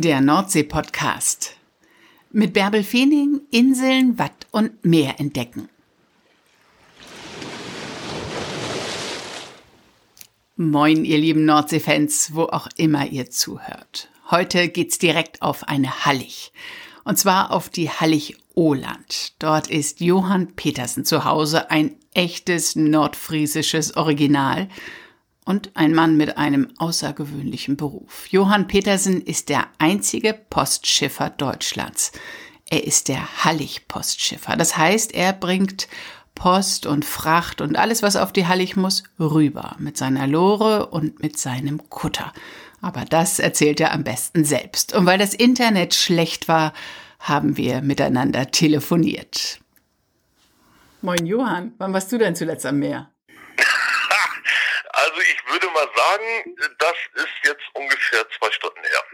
Der Nordsee-Podcast. Mit Bärbel Feening Inseln, Watt und Meer entdecken. Moin, ihr lieben Nordsee-Fans, wo auch immer ihr zuhört. Heute geht's direkt auf eine Hallig. Und zwar auf die Hallig Oland. Dort ist Johann Petersen zu Hause, ein echtes nordfriesisches Original und ein Mann mit einem außergewöhnlichen Beruf. Johann Petersen ist der einzige Postschiffer Deutschlands. Er ist der Hallig-Postschiffer. Das heißt, er bringt Post und Fracht und alles, was auf die Hallig muss, rüber mit seiner Lore und mit seinem Kutter. Aber das erzählt er am besten selbst. Und weil das Internet schlecht war, haben wir miteinander telefoniert. Moin Johann, wann warst du denn zuletzt am Meer? Also ich würde mal sagen, das ist jetzt ungefähr zwei Stunden her.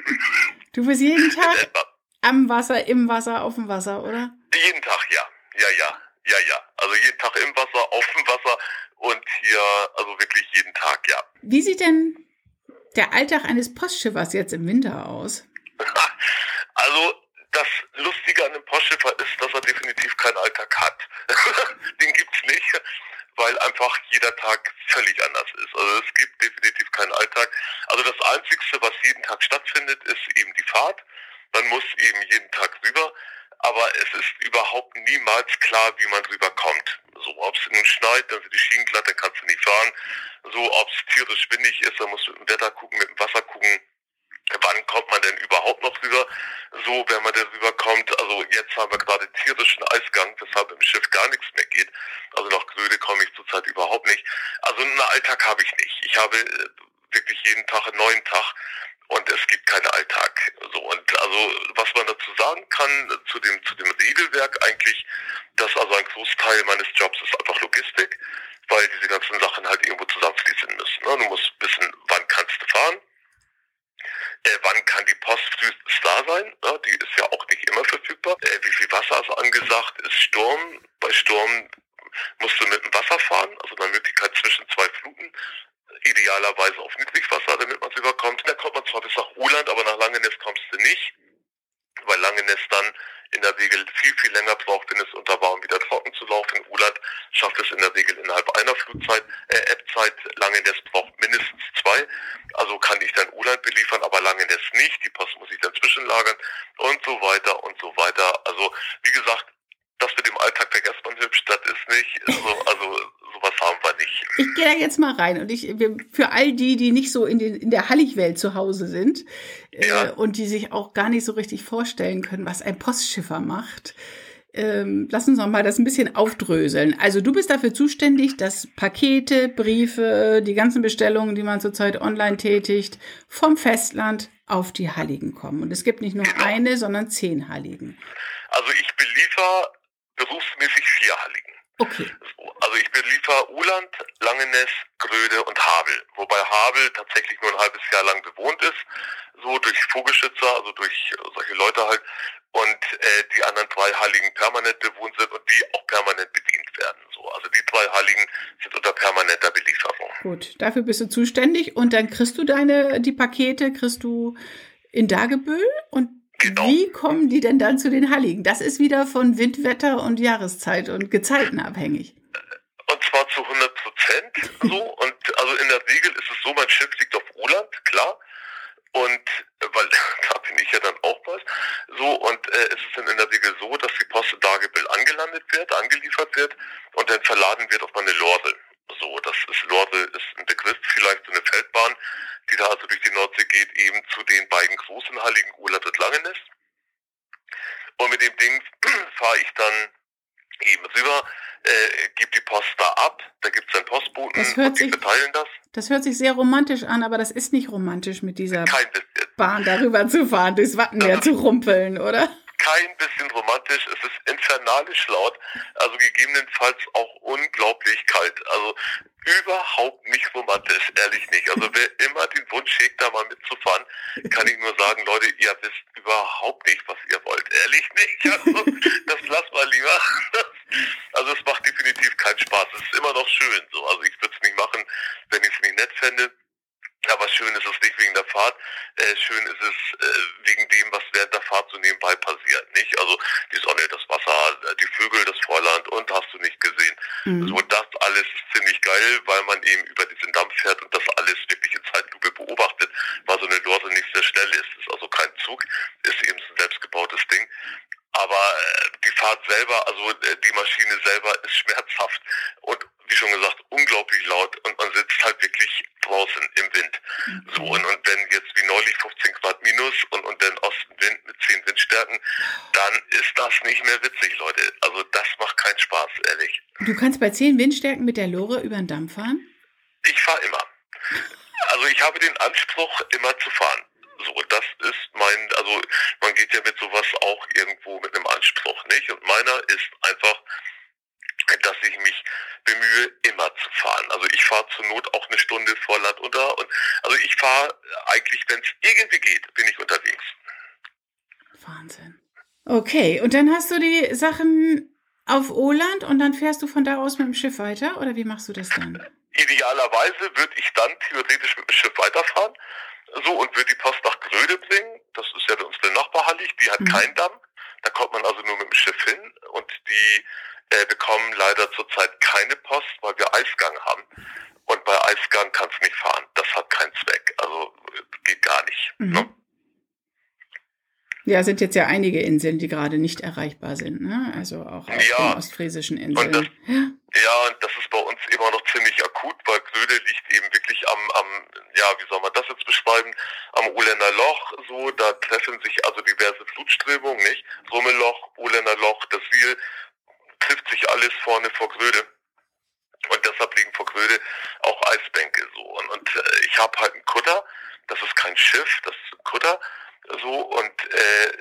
Du bist jeden Tag am Wasser, im Wasser, auf dem Wasser, oder? Jeden Tag, ja. Ja, ja. Ja, ja. Also jeden Tag im Wasser, auf dem Wasser und hier, also wirklich jeden Tag, ja. Wie sieht denn der Alltag eines Postschiffers jetzt im Winter aus? Also das Lustige an dem Postschiffer ist, dass er definitiv keinen Alltag hat. Den gibt's nicht weil einfach jeder Tag völlig anders ist. Also es gibt definitiv keinen Alltag. Also das Einzige, was jeden Tag stattfindet, ist eben die Fahrt. Man muss eben jeden Tag rüber, aber es ist überhaupt niemals klar, wie man rüberkommt. So, ob es nun schneit, dann sind die Schienen glatt, dann kannst du nicht fahren. So, ob es tierisch windig ist, dann musst du mit dem Wetter gucken, mit dem Wasser gucken wann kommt man denn überhaupt noch rüber? So, wenn man denn rüberkommt, also jetzt haben wir gerade tierischen Eisgang, weshalb im Schiff gar nichts mehr geht. Also nach Gröde komme ich zurzeit überhaupt nicht. Also einen Alltag habe ich nicht. Ich habe äh, wirklich jeden Tag einen neuen Tag und es gibt keinen Alltag. So und also was man dazu sagen kann zu dem zu dem Regelwerk eigentlich, dass also ein Großteil meines Jobs ist einfach Logistik, weil diese ganzen Sachen halt irgendwo zusammenfließen müssen. Ne? Du musst wissen, wann kannst du fahren, äh, wann kann die Post frühestens da sein? Ja, die ist ja auch nicht immer verfügbar. Äh, wie viel Wasser ist angesagt? Ist Sturm? Bei Sturm musst du mit dem Wasser fahren, also eine Möglichkeit zwischen zwei Fluten. Idealerweise auf Niedrigwasser, damit man es überkommt. Da kommt man zwar bis nach Uland, aber nach Langenest kommst du nicht, weil Langenest dann in der Regel viel, viel länger braucht, wenn es unter warm wieder trocken zu laufen. Uland schafft es in der Regel innerhalb einer Flutzeit, äh, App-Zeit. Langenest braucht mindestens zwei. Also kann ich dann Uland beliefern, aber Langenest nicht. Die Post muss ich dann zwischenlagern und so weiter und so weiter. Also, wie gesagt, das mit dem Alltag man hübsch, das ist nicht, also, also sowas haben wir nicht. Ich gehe da jetzt mal rein und ich, für all die, die nicht so in, den, in der Halligwelt zu Hause sind äh, ja. und die sich auch gar nicht so richtig vorstellen können, was ein Postschiffer macht, ähm, lass uns noch mal das ein bisschen aufdröseln. Also du bist dafür zuständig, dass Pakete, Briefe, die ganzen Bestellungen, die man zurzeit online tätigt, vom Festland auf die Halligen kommen. Und es gibt nicht nur genau. eine, sondern zehn Halligen. Also ich beliefer berufsmäßig vier Halligen. Okay. Also ich beliefer Uland, Langenes, Gröde und Havel. Wobei Havel tatsächlich nur ein halbes Jahr lang bewohnt ist, so durch Vogelschützer, also durch solche Leute halt. Und äh, die anderen drei Halligen permanent bewohnt sind und die auch permanent bedient werden. So, also die drei Halligen sind unter permanenter Belieferung. Gut, dafür bist du zuständig und dann kriegst du deine die Pakete, kriegst du in Dagebüll und Genau. Wie kommen die denn dann zu den Halligen? Das ist wieder von Windwetter und Jahreszeit und Gezeiten abhängig. Und zwar zu 100 Prozent so. und also in der Regel ist es so, mein Schiff liegt auf Roland, klar. Und weil da bin ich ja dann auch was. So, und äh, es ist dann in der Regel so, dass die Post in Dagebill angelandet wird, angeliefert wird und dann verladen wird auf meine Lorde. So, das ist Lorde ist ein Begriff, vielleicht so eine Feldbahn, die da also durch die Nordsee geht, eben zu den beiden großen Heiligen Ulat und Langenes. Und mit dem Ding fahre ich dann eben rüber, äh, gebe die Post da ab, da gibt es einen Postboten das hört und die sich, verteilen das. Das hört sich sehr romantisch an, aber das ist nicht romantisch mit dieser Bahn darüber zu fahren, durchs Wattenmeer zu rumpeln, oder? Kein bisschen romantisch, es ist infernalisch laut, also gegebenenfalls auch unglaublich kalt. Also überhaupt nicht romantisch, ehrlich nicht. Also wer immer den Wunsch hegt, da mal mitzufahren, kann ich nur sagen, Leute, ihr wisst überhaupt nicht, was ihr wollt. Ehrlich nicht. Also, das lasst mal lieber. Also es macht definitiv keinen Spaß. Es ist immer noch schön so. Also ich würde es nicht machen, wenn ich es nicht nett fände. Aber schön ist es nicht wegen der Fahrt, äh, schön ist es äh, wegen dem, was während der Fahrt so nebenbei passiert, nicht? Also die Sonne, das Wasser, die Vögel, das Fräulein und hast du nicht gesehen. Mhm. So, das alles ist ziemlich geil, weil man eben über diesen Damm fährt und das alles wirklich in Zeitlupe beobachtet, weil so eine Lorse nicht sehr schnell ist. Ist also kein Zug, ist eben ein selbstgebautes Ding. Aber äh, die Fahrt selber, also äh, die Maschine selber ist schmerzhaft und wie schon gesagt, unglaublich laut und man sitzt halt wirklich draußen im Wind. Mhm. So, und, und wenn jetzt wie neulich 15 Grad minus und, und dann Ostenwind mit 10 Windstärken, dann ist das nicht mehr witzig, Leute. Also das macht keinen Spaß, ehrlich. Du kannst bei 10 Windstärken mit der Lore über den Damm fahren? Ich fahre immer. Also ich habe den Anspruch, immer zu fahren. So, das ist mein, also man geht ja mit sowas auch irgendwo mit einem Anspruch, nicht? Und meiner ist einfach, dass ich mich bemühe, immer zu fahren. Also ich fahre zur Not auch eine Stunde vor Land unter. Und also ich fahre eigentlich, wenn es irgendwie geht, bin ich unterwegs. Wahnsinn. Okay, und dann hast du die Sachen auf Oland und dann fährst du von da aus mit dem Schiff weiter oder wie machst du das dann? Idealerweise würde ich dann theoretisch mit dem Schiff weiterfahren. So und würde die Post nach Gröde bringen. Das ist ja unsere Nachbarhallig, die hat mhm. keinen Damm. Da kommt man also nur mit dem Schiff hin und die äh, bekommen leider zurzeit keine Post, weil wir Eisgang haben. Und bei Eisgang kannst du nicht fahren. Das hat keinen Zweck. Also geht gar nicht. Mhm. Ne? Ja, sind jetzt ja einige Inseln, die gerade nicht erreichbar sind, ne? Also auch auf ja, den ostfriesischen Inseln. Das, ja. ja, und das ist bei uns immer noch ziemlich akut, weil Gröde liegt eben wirklich am, am, ja, wie soll man das jetzt beschreiben, am Ohländer Loch, so, da treffen sich also diverse Flutströmungen, nicht? Rummeloch, Ohländer Loch, das Wiel, trifft sich alles vorne vor Gröde. Und deshalb liegen vor Gröde auch Eisbänke so. Und, und äh, ich habe halt einen Kutter, das ist kein Schiff, das ist ein Kutter so und äh,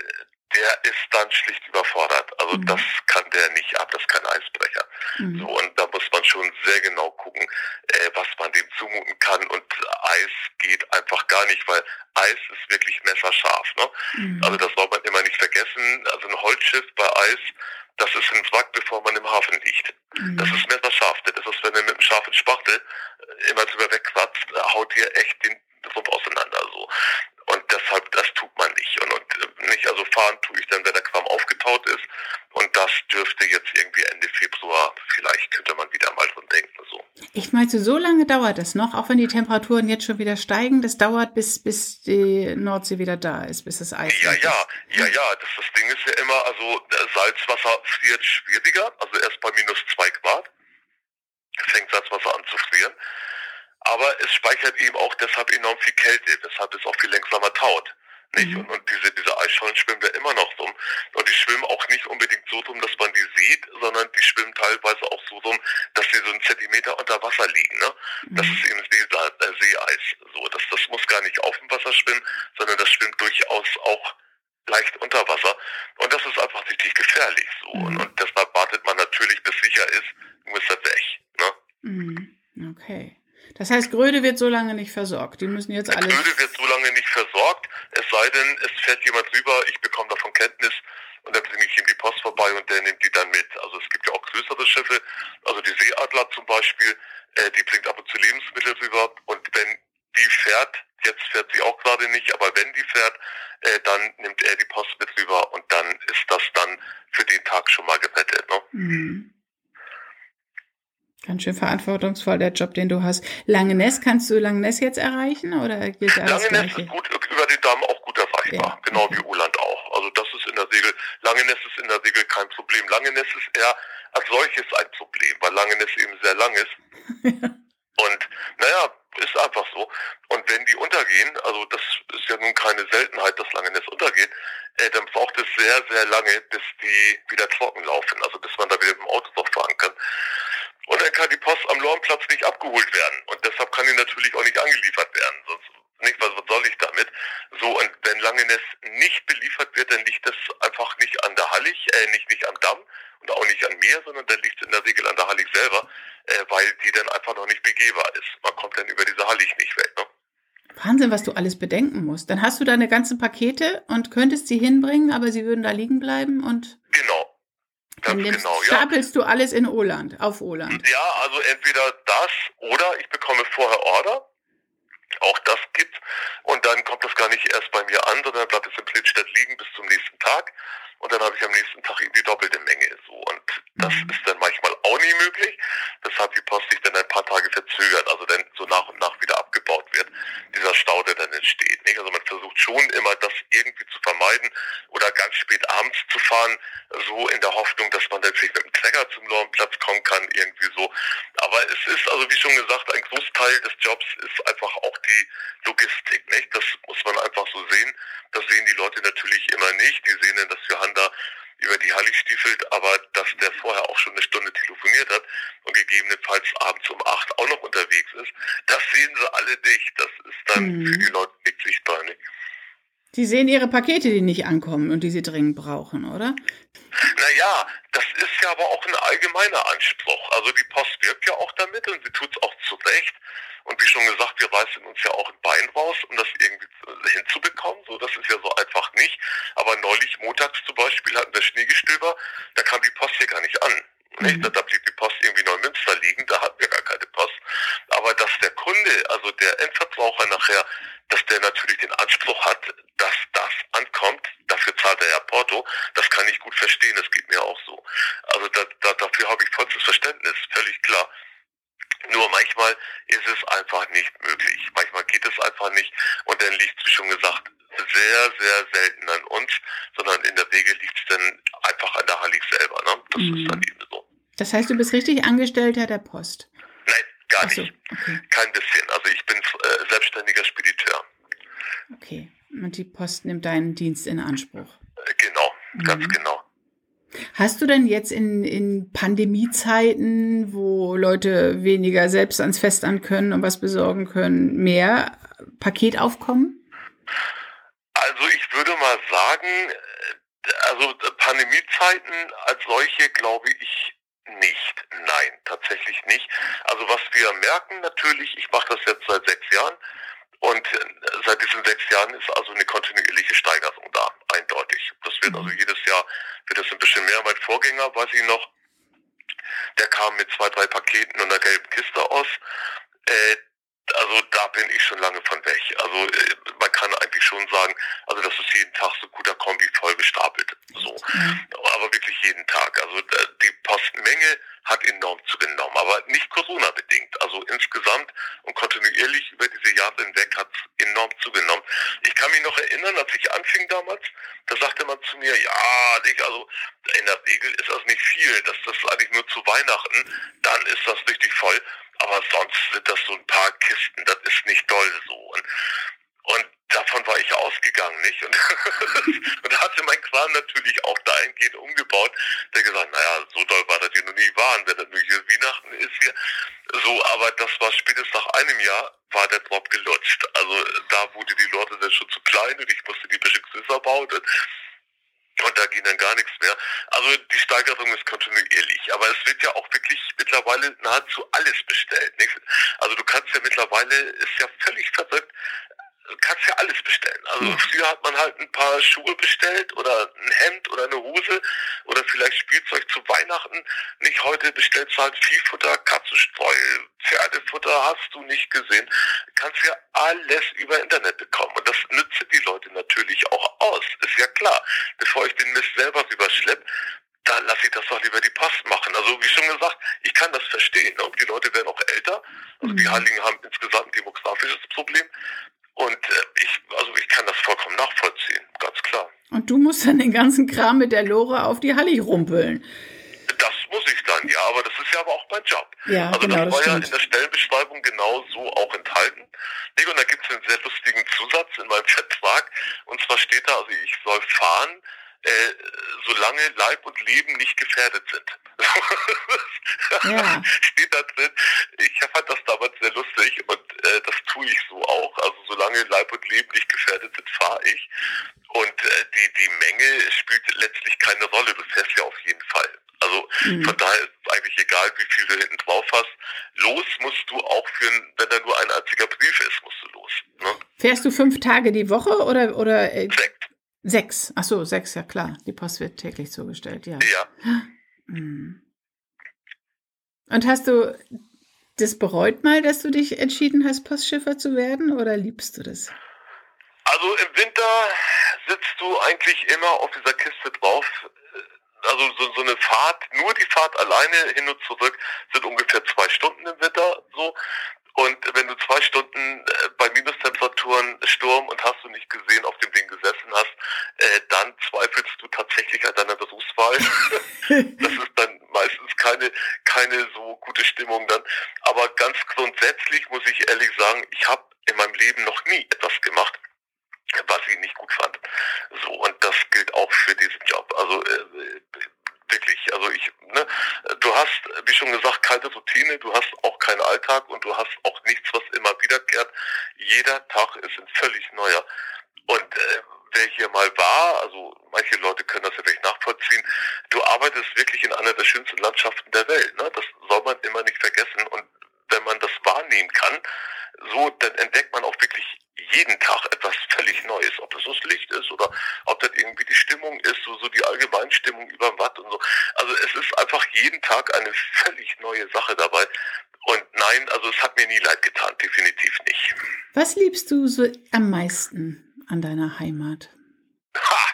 der ist dann schlicht überfordert. Also mhm. das kann der nicht ab, das ist kein Eisbrecher. Mhm. So und da muss man schon sehr genau gucken, äh, was man dem zumuten kann und Eis geht einfach gar nicht, weil Eis ist wirklich messerscharf. Ne? Mhm. Also das soll man immer nicht vergessen. Also ein Holzschiff bei Eis das ist ein Wrack, bevor man im Hafen liegt. Mhm. Das ist messerscharf. Das ist, wenn du mit einem scharfen Spachtel äh, immer drüber wegkratzt, äh, haut dir echt den Rumpf auseinander. So. Und deshalb, das tut man nicht. Und, und äh, nicht, also fahren tue ich dann, wenn der Kram aufgetaut ist. Und das dürfte jetzt irgendwie Ende Februar, vielleicht könnte man wieder mal dran denken. So. Ich meine, so lange dauert das noch, auch wenn die Temperaturen jetzt schon wieder steigen. Das dauert, bis, bis die Nordsee wieder da ist, bis das Eis Ja, ja, ja, ja. Das, das Ding ist ja immer, also Salzwasser friert schwieriger, also erst bei minus zwei Grad fängt Salzwasser an zu frieren. Aber es speichert eben auch deshalb enorm viel Kälte, weshalb es auch viel längsamer taut. Nicht? Mhm. Und, und diese, diese Eisschollen schwimmen ja immer noch rum. Und die schwimmen auch nicht unbedingt so rum, dass man die sieht, sondern die schwimmen teilweise auch so rum, dass sie so einen Zentimeter unter Wasser liegen. Ne? Mhm. Das ist eben See, äh, Seeeis. So, das, das muss gar nicht auf dem Wasser schwimmen, sondern das schwimmt durchaus auch leicht unter Wasser. Und das ist einfach richtig gefährlich. So. Mhm. Und, und deshalb wartet man natürlich, bis sicher ist, muss er weg. Ne? Mhm. Okay. Das heißt, Gröde wird so lange nicht versorgt. Die müssen jetzt alles. Gröde wird so lange nicht versorgt, es sei denn, es fährt jemand rüber, ich bekomme davon Kenntnis und dann bringe ich ihm die Post vorbei und der nimmt die dann mit. Also es gibt ja auch größere Schiffe, also die Seeadler zum Beispiel, äh, die bringt ab und zu Lebensmittel rüber und wenn die fährt, jetzt fährt sie auch gerade nicht, aber wenn die fährt, äh, dann nimmt er die Post mit rüber und dann ist das dann für den Tag schon mal gerettet. Ne? Mhm. Ganz schön verantwortungsvoll, der Job, den du hast. Langeness, kannst du Langeness jetzt erreichen oder gilt Langeness ist gut, über die Damm auch gut erreichbar, ja. genau wie Uland auch. Also das ist in der Regel, Langeness ist in der Regel kein Problem. Langeness ist eher als solches ein Problem, weil Langeness eben sehr lang ist. Und naja, ist einfach so. Und wenn die untergehen, also das ist ja nun keine Seltenheit, dass Langeness untergeht, äh, dann braucht es sehr, sehr lange, bis die wieder trocken laufen, also bis man da wieder mit dem Auto drauf fahren kann. Und dann kann die Post am Lornplatz nicht abgeholt werden. Und deshalb kann die natürlich auch nicht angeliefert werden. Sonst nicht, was, soll ich damit? So, und wenn Langenes nicht beliefert wird, dann liegt das einfach nicht an der Hallig, äh, nicht, nicht am Damm und auch nicht an mir, sondern dann liegt es in der Regel an der Hallig selber, äh, weil die dann einfach noch nicht begehbar ist. Man kommt dann über diese Hallig nicht weg. Ne? Wahnsinn, was du alles bedenken musst. Dann hast du deine ganzen Pakete und könntest sie hinbringen, aber sie würden da liegen bleiben und. Genau. Dann genau, ja. stapelst du alles in Oland, auf Oland. Ja, also entweder das oder ich bekomme vorher Order auch das gibt. Und dann kommt das gar nicht erst bei mir an, sondern bleibt es im Blindstadt liegen bis zum nächsten Tag. Und dann habe ich am nächsten Tag eben die doppelte Menge. So. Und das mhm. ist dann manchmal auch nie möglich, weshalb die Post sich dann ein paar Tage verzögert, also dann so nach und nach wieder abgebaut wird, dieser Stau, der dann entsteht. Nicht? Also man versucht schon immer, das irgendwie zu vermeiden oder ganz spät abends zu fahren, so in der Hoffnung, dass man dann vielleicht mit dem Trecker zum Platz kommen kann, irgendwie so. Aber es ist, also wie schon gesagt, ein Großteil des Jobs ist einfach auch die Logistik. Nicht? Das muss man einfach so sehen. Das sehen die Leute natürlich immer nicht. Die sehen dann, dass Johann da über die Halle stiefelt, aber dass der vorher auch schon eine Stunde telefoniert hat und gegebenenfalls abends um acht auch noch unterwegs ist, das sehen sie alle nicht. Das ist dann mhm. für die Leute nicht sichtbar. Nicht? Sie sehen ihre Pakete, die nicht ankommen und die sie dringend brauchen, oder? Naja, das ist ja aber auch ein allgemeiner Anspruch. Also die Post wirkt ja auch damit und sie tut es auch zu Recht. Und wie schon gesagt, wir reißen uns ja auch ein Bein raus, um das irgendwie hinzubekommen. So, das ist ja so einfach nicht. Aber neulich montags zum Beispiel hatten wir Schneegestöber, da kam die Post hier gar nicht an. Mhm. Da, da blieb die Post irgendwie Neumünster liegen, da hatten wir gar keine Post. Aber dass der Kunde, also der Endverbraucher nachher, dass der natürlich den Anspruch hat, dass das ankommt, dafür zahlt er ja Porto, das kann ich gut verstehen, das geht mir auch so. Also da, da, dafür habe ich vollstes Verständnis, völlig klar. Nur manchmal ist es einfach nicht möglich. Manchmal geht es einfach nicht. Und dann liegt es, wie schon gesagt, sehr, sehr selten an uns, sondern in der Regel liegt es dann einfach an der Hallig selber. Ne? Das mhm. ist dann eben so. Das heißt, du bist richtig Angestellter der Post? Nein, gar so, nicht. Okay. Kein bisschen. Also ich bin äh, selbstständiger Spediteur. Okay. Und die Post nimmt deinen Dienst in Anspruch. Äh, genau, mhm. ganz genau. Hast du denn jetzt in, in Pandemiezeiten, wo Leute weniger selbst ans Fest an können und was besorgen können, mehr Paketaufkommen? Also ich würde mal sagen, äh, also Pandemiezeiten als solche glaube ich nicht. Nein, tatsächlich nicht. Also was wir merken natürlich, ich mache das jetzt seit sechs Jahren, und äh, seit diesen sechs Jahren ist also eine kontinuierliche Steigerung da, eindeutig. Das wird also mhm. jedes Jahr, wird es ein bisschen mehr. Mein Vorgänger, weiß ich noch, der kam mit zwei, drei Paketen und einer gelben Kiste aus. Äh, also da bin ich schon lange von weg. Also äh, man kann eigentlich schon sagen, also das ist jeden Tag so guter Kombi voll gestapelt. So. Mhm. Aber wirklich jeden Tag. Also äh, die Postmenge hat enorm zugenommen, aber nicht Corona-bedingt. Also insgesamt und kontinuierlich über diese Jahre hinweg hat es enorm zugenommen. Ich kann mich noch erinnern, als ich anfing damals, da sagte man zu mir, ja, ich, also in der Regel ist das nicht viel, das ist eigentlich nur zu Weihnachten, dann ist das richtig voll aber sonst sind das so ein paar Kisten, das ist nicht toll so. Und, und davon war ich ausgegangen, nicht? Und, und hatte mein Kran natürlich auch dahingehend umgebaut, der gesagt, naja, so doll war das hier noch nie waren, wenn das nur hier Weihnachten ist hier. So, aber das war spätestens nach einem Jahr, war der Drop gelutscht. Also da wurde die Leute dann schon zu klein und ich musste die größer bauen. Und, und da ging dann gar nichts mehr. Also die Steigerung ist kontinuierlich. Aber es wird ja auch wirklich mittlerweile nahezu alles bestellt. Nicht? Also du kannst ja mittlerweile, ist ja völlig verrückt, kannst ja alles bestellen. Also mhm. früher hat man halt ein paar Schuhe bestellt oder ein Hemd oder eine Hose oder vielleicht Spielzeug zu Weihnachten. Nicht heute bestellst du halt Viehfutter, Katzenstreu, Pferdefutter hast du nicht gesehen. Du kannst ja alles über Internet bekommen. Und das nützen die Leute natürlich auch aus. Ist ja klar. Bevor ich den Mist selber rüberschleppe, da lasse ich das doch lieber die Post machen. Also wie schon gesagt, ich kann das verstehen. Ne? Die Leute werden auch älter. Also die. Heiligen haben insgesamt ein demografisches Problem. Und äh, ich, also ich kann das vollkommen nachvollziehen, ganz klar. Und du musst dann den ganzen Kram mit der Lore auf die Halle rumpeln. Das muss ich dann, ja, aber das ist ja aber auch mein Job. Ja, also genau, das war das ja in der Stellenbeschreibung genau so auch enthalten. Und da gibt es einen sehr lustigen Zusatz in meinem Vertrag. Und zwar steht da, also ich soll fahren, äh, solange Leib und Leben nicht gefährdet sind. Ja. Steht da drin. Ich fand das damals sehr lustig und äh, das tue ich so auch. Also solange Leib und Leben nicht gefährdet sind, fahre ich. Und äh, die, die Menge spielt letztlich keine Rolle. Du fährst ja auf jeden Fall. Also mhm. von daher ist es eigentlich egal, wie viel du hinten drauf hast. Los musst du auch führen, wenn da nur ein einziger Brief ist, musst du los. Ne? Fährst du fünf Tage die Woche oder oder? Äh, sechs. Sechs. Ach so, sechs, ja klar. Die Post wird täglich zugestellt, ja. Ja. Mhm. Und hast du das bereut mal, dass du dich entschieden hast, Postschiffer zu werden oder liebst du das? Also im Winter sitzt du eigentlich immer auf dieser Kiste drauf. Also so, so eine Fahrt, nur die Fahrt alleine hin und zurück sind ungefähr zwei Stunden im Winter so. Und wenn du zwei Stunden äh, bei Minustemperaturen Sturm und hast du nicht gesehen, auf dem Ding gesessen hast, äh, dann zweifelst du tatsächlich an deiner Berufswahl. das ist dann meistens keine, keine so gute Stimmung dann. Aber ganz grundsätzlich muss ich ehrlich sagen, ich habe in meinem Leben noch nie etwas gemacht, was ich nicht gut fand. So, und das gilt auch für diesen Job. Also äh, wirklich. Also ich, ne, du hast, wie schon gesagt, kalte Routine, du hast auch keinen Alltag und du hast auch nichts, was immer wiederkehrt. Jeder Tag ist ein völlig neuer. Und äh, wer hier mal war, also manche Leute können das ja wirklich nachvollziehen, du arbeitest wirklich in einer der schönsten Landschaften der Welt. Ne? Das soll man immer nicht vergessen. Und wenn man das wahrnehmen kann, so, dann entdeckt man auch wirklich jeden Tag etwas völlig Neues. Ob das das Licht ist oder ob das irgendwie die Stimmung ist, so, so die Allgemeinstimmung über dem Watt und so. Also es ist einfach jeden Tag eine völlig neue Sache dabei. Und nein, also es hat mir nie leid getan, definitiv nicht. Was liebst du so am meisten an deiner Heimat? Ha!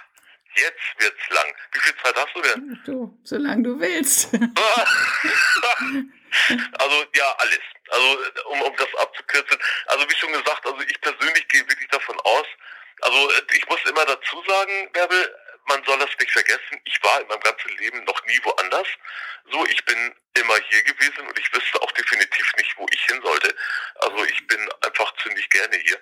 Jetzt wird's lang. Wie viel Zeit hast du denn? Du, solange du willst. also ja, alles. Also um, um das abzukürzen. Also wie schon gesagt, also ich persönlich gehe wirklich davon aus, also ich muss immer dazu sagen, Bärbel, man soll das nicht vergessen, ich war in meinem ganzen Leben noch nie woanders. So, ich bin immer hier gewesen und ich wüsste auch definitiv nicht, wo ich hin sollte. Also ich bin einfach ziemlich gerne hier.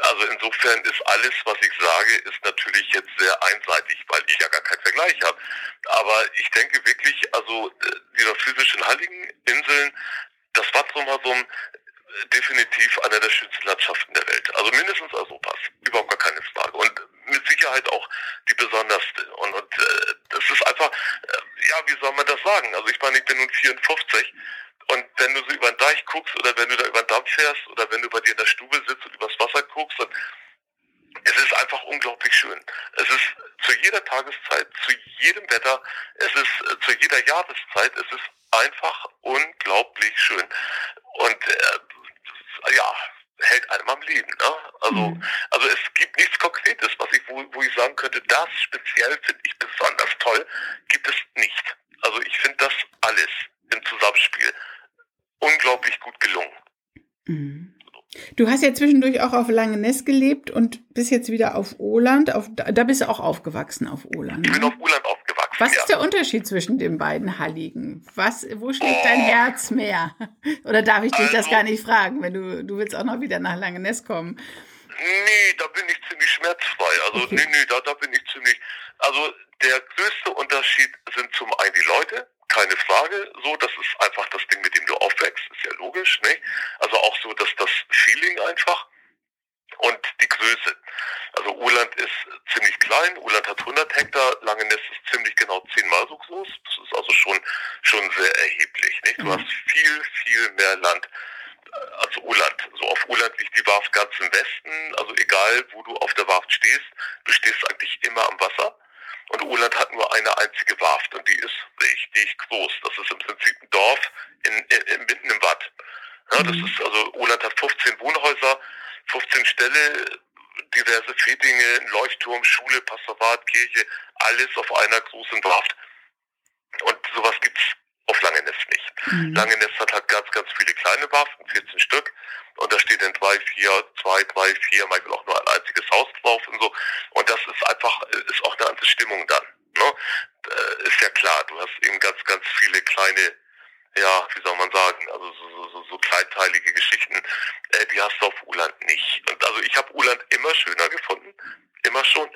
Also insofern ist alles, was ich sage, ist natürlich jetzt sehr einseitig, weil ich ja gar keinen Vergleich habe. Aber ich denke wirklich, also dieser physischen Heiligen Inseln, das Watzummersum, definitiv einer der schönsten Landschaften der Welt. Also mindestens Europas. Überhaupt gar keine Frage. Und mit Sicherheit auch die besonderste. Und, und äh, das ist einfach, äh, ja, wie soll man das sagen? Also ich meine, ich bin nun 54 und wenn du so über den Deich guckst oder wenn du da über den Damm fährst oder wenn du bei dir in der Stube sitzt und übers Wasser guckst, und es ist einfach unglaublich schön. Es ist zu jeder Tageszeit, zu jedem Wetter, es ist äh, zu jeder Jahreszeit, es ist einfach unglaublich schön. Und äh, ja, hält einem am Leben. Ne? Also, mhm. also es gibt nichts Konkretes, was ich, wo, wo ich sagen könnte, das speziell finde ich besonders toll, gibt es nicht. Also ich finde das alles im Zusammenspiel unglaublich gut gelungen. Mhm. Du hast ja zwischendurch auch auf Langeness gelebt und bist jetzt wieder auf Oland. Auf, da bist du auch aufgewachsen auf Oland. Ich bin ne? auf Oland aufgewachsen. Was ja. ist der Unterschied zwischen den beiden Halligen? Was, wo schlägt oh. dein Herz mehr? Oder darf ich dich also, das gar nicht fragen, wenn du, du willst auch noch wieder nach Langeness kommen? Nee, da bin ich ziemlich schmerzfrei. Also okay. nee, nee, da, da bin ich ziemlich. Also der größte Unterschied sind zum einen die Leute keine Frage. So, das ist einfach das Ding, mit dem du aufwächst, ist ja logisch, ne? Also auch so, dass das Feeling einfach und die Größe. Also Urland ist ziemlich klein, Urland hat 100 Hektar, Langenest ist ziemlich genau zehnmal so groß. Das ist also schon schon sehr erheblich. Nicht? Du mhm. hast viel, viel mehr Land als Urland. So auf Urland liegt die Warft ganz im Westen. Also egal, wo du auf der Warft stehst, du stehst eigentlich immer am Wasser. Und Urland hat nur eine einzige Warft und die ist richtig groß. Das ist im Prinzip ein Dorf in, in, in mitten im Watt. Ja, das mhm. ist also Urland hat 15 Wohnhäuser, 15 Ställe, diverse Fedinge, ein Leuchtturm, Schule, Pastorat, Kirche, alles auf einer großen Warft. Und sowas gibt's auf Langeness nicht. Mhm. Langeness hat halt ganz, ganz viele kleine Warften, 14 Stück. Und da steht dann drei, vier, zwei, drei, vier, manchmal auch nur ein einziges Haus drauf und so. Und das ist einfach, ist auch eine andere Stimmung dann. Ne? Äh, ist ja klar, du hast eben ganz, ganz viele kleine, ja, wie soll man sagen, also so, so, so kleinteilige Geschichten, äh, die hast du auf Uland nicht. Und also ich habe Uland immer schöner gefunden, immer schon.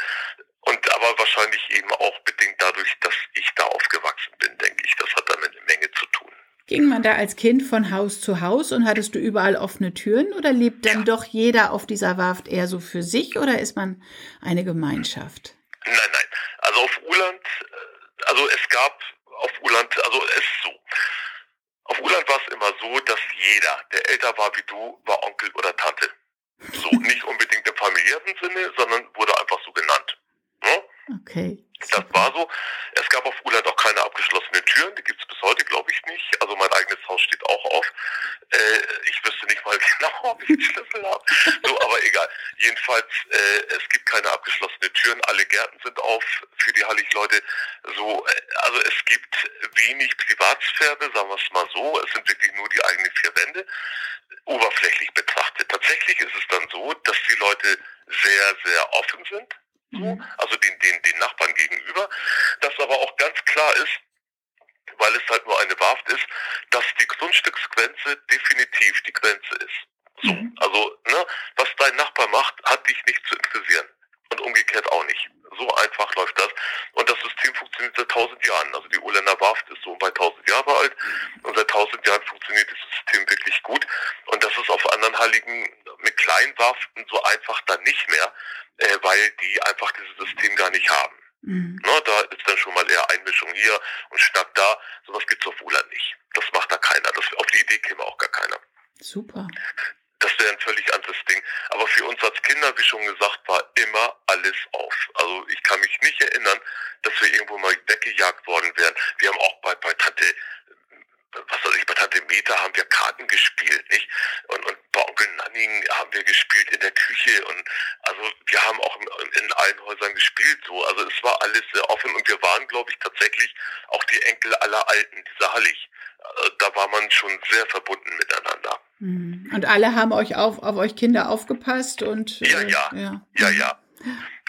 Und aber wahrscheinlich eben auch bedingt dadurch, dass ich da aufgewachsen bin, denke ich. Das hat damit eine Menge zu tun. Ging man da als Kind von Haus zu Haus und hattest du überall offene Türen oder lebt dann ja. doch jeder auf dieser Warft eher so für sich oder ist man eine Gemeinschaft? Nein, nein. Also auf Uland, äh, also es gab auf Uland, also es ist so. Auf Uland war es immer so, dass jeder, der älter war wie du, war Onkel oder Tante. So, nicht unbedingt im familiären Sinne, sondern wurde einfach so genannt. Ne? Okay. Das war so. Es gab auf Uland auch keine abgeschlossenen Türen, die gibt es bis heute, glaube ich, nicht. Also mein eigenes Haus steht auch auf. Äh, ich wüsste nicht mal genau, ob ich den Schlüssel habe. So, aber egal. Jedenfalls, äh, es gibt keine abgeschlossenen Türen. Alle Gärten sind auf für die Hallig-Leute. So, äh, also es gibt wenig Privatsphäre, sagen wir es mal so. Es sind wirklich nur die eigenen vier Wände, oberflächlich betrachtet. Tatsächlich ist es dann so, dass die Leute sehr, sehr offen sind so, mhm. also den, den, den Nachbarn gegenüber. Das aber auch ganz klar ist, weil es halt nur eine Warft ist, dass die Grundstücksgrenze definitiv die Grenze ist. So, mhm. also, ne, was dein Nachbar macht, hat dich nicht zu interessieren. Und umgekehrt auch nicht. So einfach läuft das. Und das System funktioniert seit tausend Jahren. Also die Urländer Warft ist so bei tausend Jahre alt. Und seit tausend Jahren funktioniert das System wirklich gut. Und das ist auf anderen Heiligen mit kleinen Warften so einfach dann nicht mehr äh, weil die einfach dieses System gar nicht haben. Mhm. Ne, da ist dann schon mal eher Einmischung hier und Schnack da. Sowas gibt's auf Ulan nicht. Das macht da keiner. Das, auf die Idee käme auch gar keiner. Super. Das wäre ein völlig anderes Ding. Aber für uns als Kinder, wie schon gesagt, war immer alles auf. Also ich kann mich nicht erinnern, dass wir irgendwo mal weggejagt worden wären. Wir haben auch bei, bei Tante was weiß ich, bei Tante Meta haben wir Karten gespielt, nicht? Und, und bei Onkel Nanning haben wir gespielt in der Küche und also wir haben auch in, in allen Häusern gespielt so. Also es war alles sehr offen und wir waren, glaube ich, tatsächlich auch die Enkel aller Alten, dieser Hallig. Äh, da war man schon sehr verbunden miteinander. Mhm. Und alle haben euch auf, auf euch Kinder aufgepasst und ja, äh, ja, ja, ja, ja.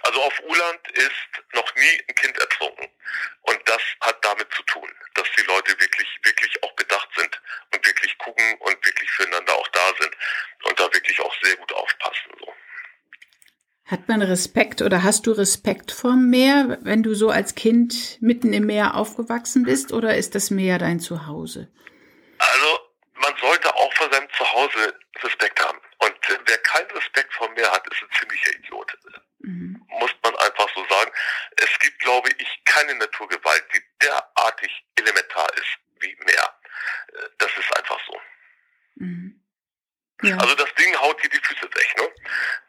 Also auf Uland ist noch nie ein Kind ertrunken. Und das hat damit zu tun, dass die Leute wirklich, wirklich auch bedacht sind und wirklich gucken und wirklich füreinander auch da sind und da wirklich auch sehr gut aufpassen. So. Hat man Respekt oder hast du Respekt vor Meer, wenn du so als Kind mitten im Meer aufgewachsen bist oder ist das Meer dein Zuhause? Also man sollte auch vor seinem Zuhause Respekt haben. Und wer keinen Respekt vor Meer hat, ist ein ziemlicher Idiot. Mhm. Muss man einfach so sagen. Es gibt, glaube ich, keine Naturgewalt, die derartig elementar ist wie Meer. Äh, das ist einfach so. Mhm. Ja. Also das Ding haut dir die Füße weg, ne?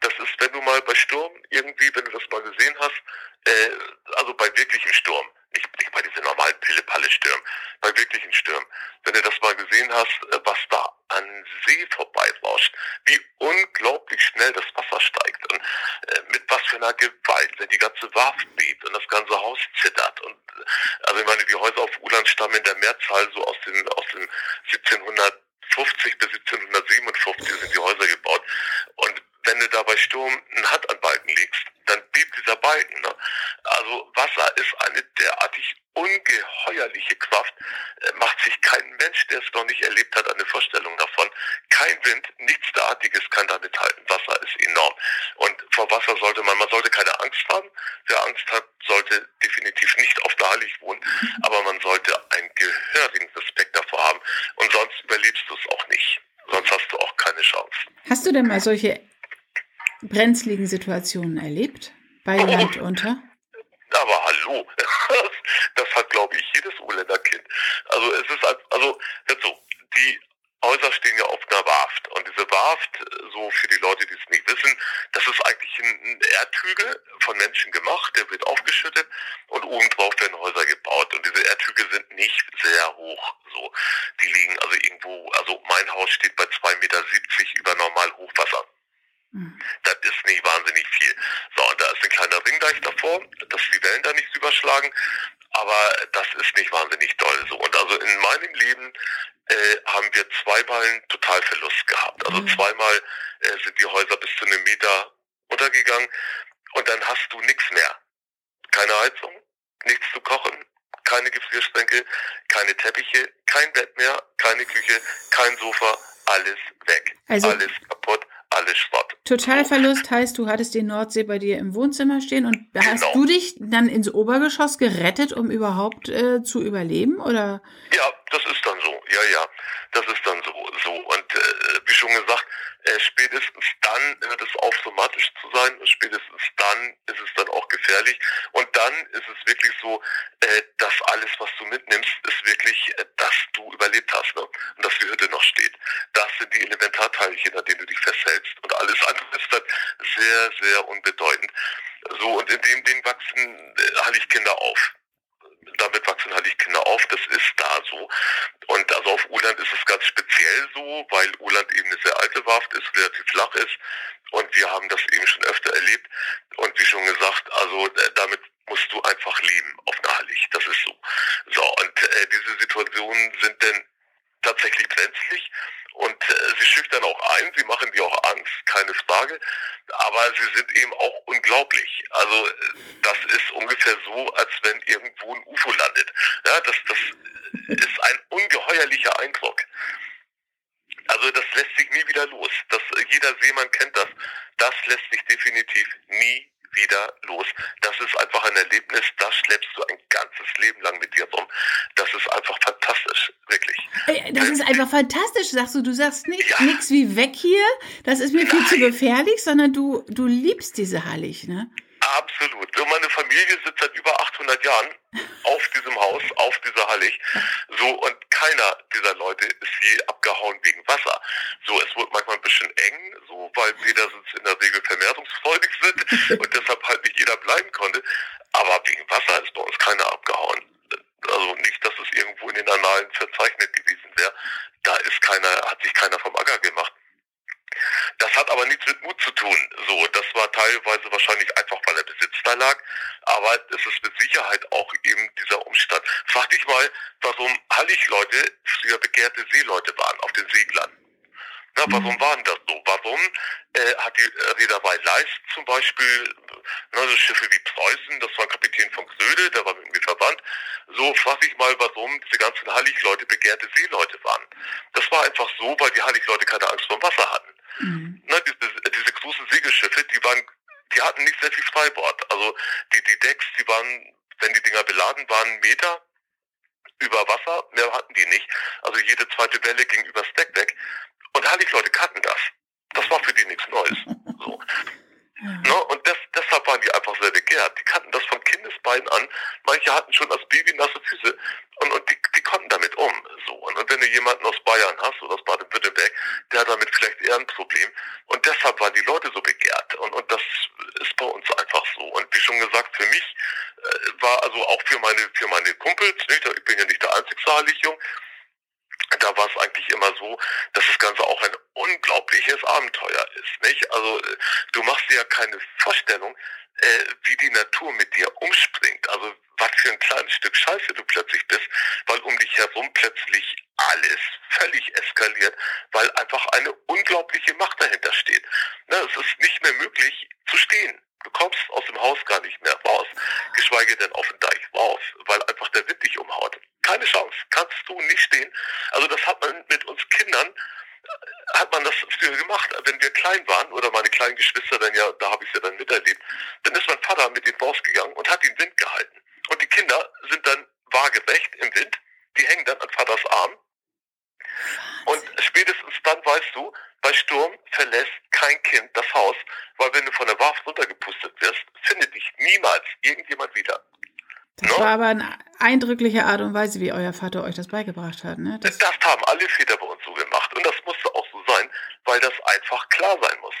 Das ist, wenn du mal bei Sturm irgendwie, wenn du das mal gesehen hast, äh, also bei wirklichem Sturm, nicht, nicht bei diesen normalen Pille-Palle-Stürmen, bei wirklichen Stürmen, wenn du das mal gesehen hast, äh, was da an See vorbeirauscht, wie unglaublich schnell das Wasser steigt und äh, mit was für einer Gewalt, wenn die ganze Warft bebt und das ganze Haus zittert und äh, also ich meine, die Häuser auf Uland stammen in der Mehrzahl so aus den aus den 1750 bis 1757 sind die Häuser gebaut und wenn du da bei Sturm einen Hand an Balken legst, dann bebt dieser Balken. Ne? Also Wasser ist eine derartig ungeheuerliche Kraft, äh, macht sich kein Mensch, der es noch nicht erlebt hat, eine Vorstellung davon. Kein Wind, nichts derartiges kann da mithalten. Wasser ist enorm. Und vor Wasser sollte man, man sollte keine Angst haben. Wer Angst hat, sollte definitiv nicht auf der Hallig wohnen, aber man sollte einen gehörigen Respekt davor haben. Und sonst überlebst du es auch nicht. Sonst hast du auch keine Chance. Hast du denn mal solche brenzligen Situationen erlebt? Bei Land unter? Aber hallo, das hat, glaube ich, jedes Urländerkind. Also es ist, also, jetzt so, die Häuser stehen ja auf einer Warft. Und diese Warft, so für die Leute, die es nicht wissen, ist eigentlich ein Erdhügel von Menschen gemacht, der wird aufgeschüttet und obendrauf werden Häuser gebaut. Und diese Erdhügel sind nicht sehr hoch. So, die liegen also irgendwo, also mein Haus steht bei 2,70 Meter über normal Hochwasser. Mhm. Das ist nicht wahnsinnig viel. So, und da ist ein kleiner Ringdeich davor, dass die Wellen da nicht überschlagen, aber das ist nicht wahnsinnig doll so. Und also in meinem Leben äh, haben wir zweimal einen Totalverlust gehabt. Also mhm. zweimal äh, sind die Häuser bis zu einem Meter untergegangen und dann hast du nichts mehr. Keine Heizung, nichts zu kochen, keine Gefrierschränke, keine Teppiche, kein Bett mehr, keine Küche, kein Sofa, alles weg. Also, alles kaputt alles Schrott. Totalverlust heißt, du hattest die Nordsee bei dir im Wohnzimmer stehen und genau. hast du dich dann ins Obergeschoss gerettet, um überhaupt äh, zu überleben, oder? Ja, das ist dann so. Ja, ja, das ist dann so. so. Und äh, wie schon gesagt, äh, spätestens dann hört es auf, somatisch zu sein. Und spätestens dann ist es dann auch gefährlich. Und dann ist es wirklich so, äh, dass alles, was du mitnimmst, ist wirklich, äh, dass du überlebt hast. Ne? Und dass die Hütte noch steht. Das sind die Elementarteilchen, an denen du dich festhältst. Und alles andere ist dann sehr, sehr unbedeutend. So, und in dem Ding wachsen äh, Halligkinder auf damit wachsen halt die Kinder auf, das ist da so. Und also auf Uland ist es ganz speziell so, weil Uland eben eine sehr alte Warft ist, relativ flach ist. Und wir haben das eben schon öfter erlebt. Und wie schon gesagt, also äh, damit musst du einfach leben auf Nahlich. Das ist so. So, und äh, diese Situationen sind denn tatsächlich brenzlig. Und äh, sie schüchtern auch ein, sie machen dir auch Angst, keine Frage. Aber sie sind eben auch unglaublich. Also äh, das ist ungefähr so, als wenn irgendwo ein UFO landet. Ja, das, das ist ein ungeheuerlicher Eindruck. Also das lässt sich nie wieder los. Das, jeder Seemann kennt das. Das lässt sich definitiv nie wieder los. Das ist einfach ein Erlebnis, das schleppst du ein ganzes Leben lang mit dir rum. Das ist einfach fantastisch, wirklich. Das ist einfach fantastisch, sagst du. Du sagst nicht ja. nichts wie weg hier, das ist mir Nein. viel zu gefährlich, sondern du, du liebst diese Hallig, ne? Absolut. So meine Familie sitzt seit über 800 Jahren auf diesem Haus, auf dieser Hallig. So, und keiner dieser Leute ist je abgehauen wegen Wasser. So, es wird manchmal ein bisschen eng, so, weil Petersens in der Regel vermehrungsfreudig sind und deshalb halt nicht jeder bleiben konnte. Aber wegen Wasser ist bei uns keiner abgehauen. Also nicht, dass es irgendwo in den Annalen verzeichnet gewesen wäre. Da ist keiner, hat sich keiner vom Acker gemacht. Das hat aber nichts mit Mut zu tun. So, das war teilweise wahrscheinlich einfach, weil der Besitz da lag. Aber es ist mit Sicherheit auch eben dieser Umstand. Frag dich mal, warum Hallig-Leute früher begehrte Seeleute waren auf den Seglern. Na, warum mhm. waren das so? Warum äh, hat die Reederei Leist zum Beispiel, na, so Schiffe wie Preußen, das war Kapitän von Gröde, der war mit mir verwandt, so frag ich mal, warum diese ganzen Hallig-Leute begehrte Seeleute waren. Das war einfach so, weil die Hallig-Leute keine Angst vor dem Wasser hatten. Mhm. Na, diese, diese großen Segelschiffe, die waren, die hatten nicht sehr viel Freibord. Also die, die Decks, die waren, wenn die Dinger beladen waren, Meter über Wasser, mehr hatten die nicht. Also jede zweite Welle ging übers Deckdeck. Und Hallig-Leute kannten das. Das war für die nichts Neues. So. Ne? Und das, deshalb waren die einfach sehr begehrt. Die kannten das von Kindesbeinen an. Manche hatten schon als Baby nasse Füße und, und die, die konnten damit um. So. Und, und wenn du jemanden aus Bayern hast oder aus Baden-Württemberg, der hat damit vielleicht eher ein Problem. Und deshalb waren die Leute so begehrt. Und, und das ist bei uns einfach so. Und wie schon gesagt, für mich äh, war also auch für meine, für meine Kumpels, nicht? ich bin ja nicht der einzige Saarlichjung, da war es eigentlich immer so, dass das Ganze auch ein unglaubliches Abenteuer ist. Nicht? Also äh, du machst dir ja keine Vorstellung, äh, wie die Natur mit dir umspringt. Also was für ein kleines Stück Scheiße du plötzlich bist, weil um dich herum plötzlich alles völlig eskaliert, weil einfach eine unglaubliche Macht dahinter steht. Ne, es ist nicht mehr möglich zu stehen. Du kommst aus dem Haus gar nicht mehr raus, geschweige denn auf den Deich raus, weil einfach der Wind dich umhaut. Keine Chance, kannst du nicht stehen. Also das hat man mit uns Kindern, äh, hat man das früher gemacht. Wenn wir klein waren, oder meine kleinen Geschwister dann ja, da habe ich es ja dann miterlebt, dann ist mein Vater mit denen rausgegangen und hat den Wind gehalten. Und die Kinder sind dann waagerecht im Wind, die hängen dann an Vaters Arm. Und spätestens dann weißt du, bei Sturm verlässt kein Kind das Haus, weil wenn du von der Warft runtergepustet wirst, findet dich niemals irgendjemand wieder. Das no? war aber eine eindrückliche Art und Weise, wie euer Vater euch das beigebracht hat. Ne? Das, das haben alle Väter bei uns so gemacht und das musste auch so sein, weil das einfach klar sein muss.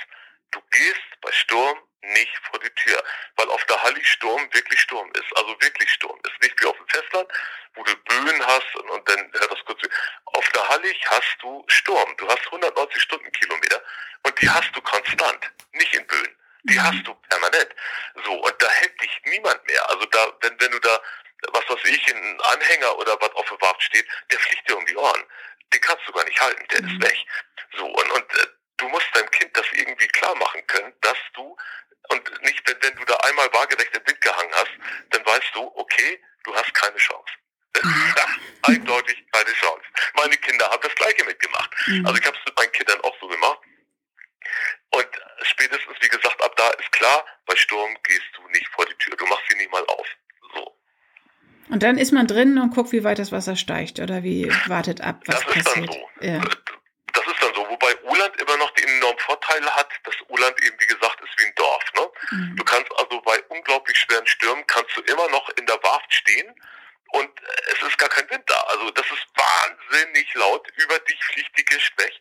Du gehst bei Sturm nicht vor die Tür, weil auf der Halli Sturm wirklich Sturm ist, also wirklich Sturm ist, nicht wie auf dem Festland, wo du Böen hast und, und dann hört das kurz. Auf der Hallig hast du Sturm, du hast 190 Stundenkilometer und die hast du konstant, nicht in Böen, die mhm. hast du permanent. So und da hält dich niemand mehr. Also da, wenn wenn du da was weiß ich, ein Anhänger oder was auf der Warft steht, der fliegt dir um die Ohren. Den kannst du gar nicht halten, der mhm. ist weg. So, und, und äh, du musst deinem Kind das irgendwie klar machen können, dass du und nicht, wenn, wenn du da einmal waagerecht im Wind gehangen hast, dann weißt du, okay, du hast keine Chance. Mhm. Eindeutig keine Chance. Meine Kinder haben das Gleiche mitgemacht. Mhm. Also ich habe es mit meinen Kindern auch so gemacht. Und spätestens, wie gesagt, ab da ist klar, bei Sturm gehst du nicht vor die Tür. Du machst sie nicht mal auf. So. Und dann ist man drin und guckt, wie weit das Wasser steigt oder wie wartet ab, was das passiert. Ist dann so. Ja. Das ist dann so. Wobei Uland immer noch den enormen Vorteil hat, dass Uland eben, wie gesagt, ist wie ein Dorf. Ne? Mhm. Du kannst also bei unglaublich schweren Stürmen, kannst du immer noch in der Warft stehen und es ist gar kein Wind da. Also das ist wahnsinnig laut. Über dich fliegt die Gischt weg.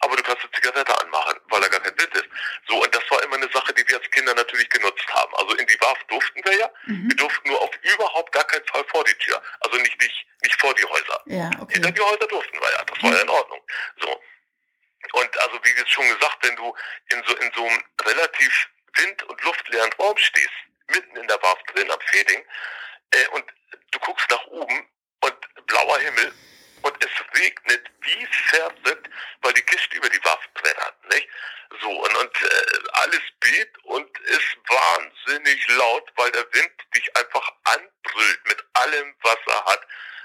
aber du kannst eine Zigarette anmachen, weil da gar kein Wind ist. So, und das war immer eine Sache, die wir als Kinder natürlich genutzt haben. Also in die Warf durften wir ja. Mhm. Wir durften nur auf überhaupt gar keinen Fall vor die Tür. Also nicht, nicht, nicht vor die Häuser. Ja, okay. Hinter die Häuser durften wir ja. Das war ja in Ordnung. So. Und also wie schon gesagt, wenn du in so, in so einem relativ wind- und luftleeren Raum stehst, mitten in der Warf drin am Feding, äh, und du guckst nach oben und blauer Himmel und es regnet wie verrückt, weil die Kiste über die Waffe brennert, nicht? So, und, und äh, alles bebt und ist wahnsinnig laut, weil der Wind dich einfach anbrüllt mit allem, was er hat.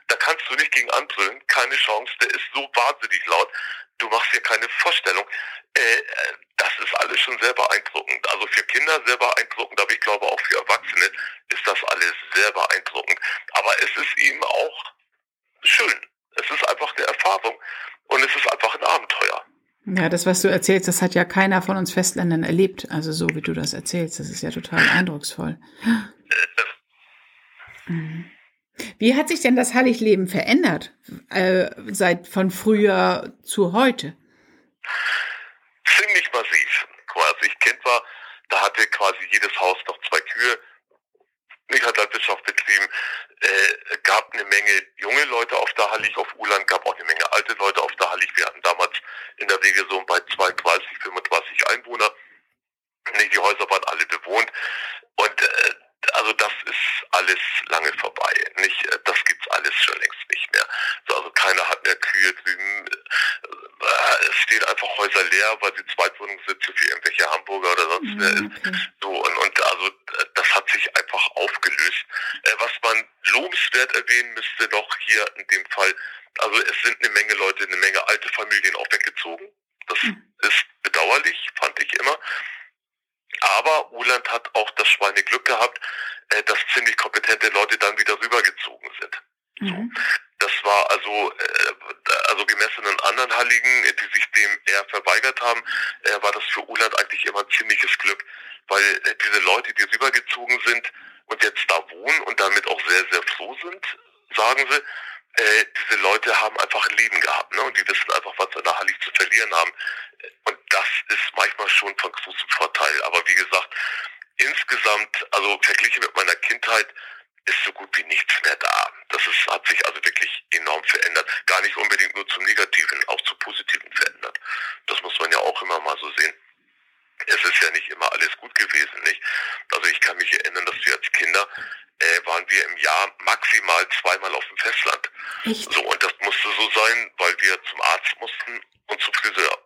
Da kannst du nicht gegen anbrüllen, keine Chance, der ist so wahnsinnig laut. Du machst dir keine Vorstellung. Äh, das ist alles schon sehr beeindruckend. Also für Kinder sehr beeindruckend, aber ich glaube auch für Erwachsene ist das alles sehr beeindruckend. Aber es ist eben auch schön. Es ist einfach eine Erfahrung und es ist einfach ein Abenteuer. Ja, das, was du erzählst, das hat ja keiner von uns Festländern erlebt. Also so wie du das erzählst, das ist ja total eindrucksvoll. Mhm. Wie hat sich denn das Hallig-Leben verändert, äh, seit von früher zu heute? Ziemlich massiv. Als ich Kind war, da hatte quasi jedes Haus noch zwei Kühe. Ich hatte Landwirtschaft betrieben äh, gab eine Menge junge Leute auf der Hallig, auf Uland gab auch eine Menge alte Leute auf der Hallig. Wir hatten damals in der Regel so bei 32, 35 Einwohner. Die Häuser waren alle bewohnt und äh, also das ist alles lange vorbei. Nicht, äh, das gibt's alles schon längst nicht mehr. So, also keiner hat mehr Kühe drüben. Äh, es stehen einfach Häuser leer, weil sie Zweitwohnungssitze für irgendwelche Hamburger oder sonst mhm, wer ist. So und, und also das hat sich einfach aufgelöst. Äh, was man lobenswert erwähnen müsste noch hier in dem Fall, also es sind eine Menge Leute, eine Menge alte Familien auch weggezogen. Das mhm. ist bedauerlich, fand ich immer. Aber Uland hat auch das Schweineglück gehabt, äh, dass ziemlich kompetente Leute dann wieder rübergezogen sind. Mhm. So. Das war also, äh, also gemessen an anderen Halligen, die sich dem eher verweigert haben, äh, war das für Uland eigentlich immer ein ziemliches Glück, weil äh, diese Leute, die rübergezogen sind und jetzt da wohnen und damit auch sehr, sehr froh sind, sagen sie, äh, diese Leute haben einfach ein Leben gehabt, ne? Und die wissen einfach, was sie der Hallig zu verlieren haben. Und das ist manchmal schon von großem Vorteil. Aber wie gesagt, insgesamt, also verglichen mit meiner Kindheit, ist so gut wie nichts mehr da. Das ist, hat sich also wirklich enorm verändert. Gar nicht unbedingt nur zum Negativen, auch zum Positiven verändert. Das muss man ja auch immer mal so sehen. Es ist ja nicht immer alles gut gewesen, nicht? Also ich kann mich erinnern, dass wir als Kinder äh, waren wir im Jahr maximal zweimal auf dem Festland. Echt? So, und das musste so sein, weil wir zum Arzt mussten und zum Friseur.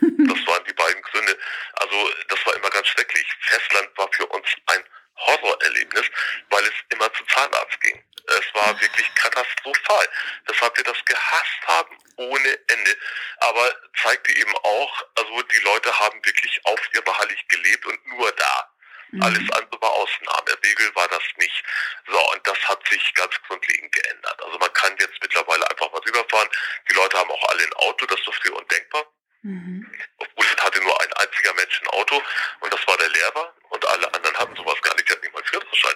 Das waren die beiden Gründe. Also das war immer ganz schrecklich. Festland war für uns ein Horrorerlebnis, weil es immer zum Zahnarzt ging. Es war wirklich katastrophal, weshalb wir das gehasst haben ohne Ende. Aber zeigte eben auch, also die Leute haben wirklich auf ihrer Hallig gelebt und nur da. Mhm. Alles andere war Ausnahme. Regel war das nicht. So, und das hat sich ganz grundlegend geändert. Also man kann jetzt mittlerweile einfach mal rüberfahren. Die Leute haben auch alle ein Auto, das war früher undenkbar. Mhm. Obwohl es hatte nur ein einziger Mensch ein Auto und das war der Lehrer und alle anderen hatten sowas gar nicht, die hatten nicht mal Führerschein.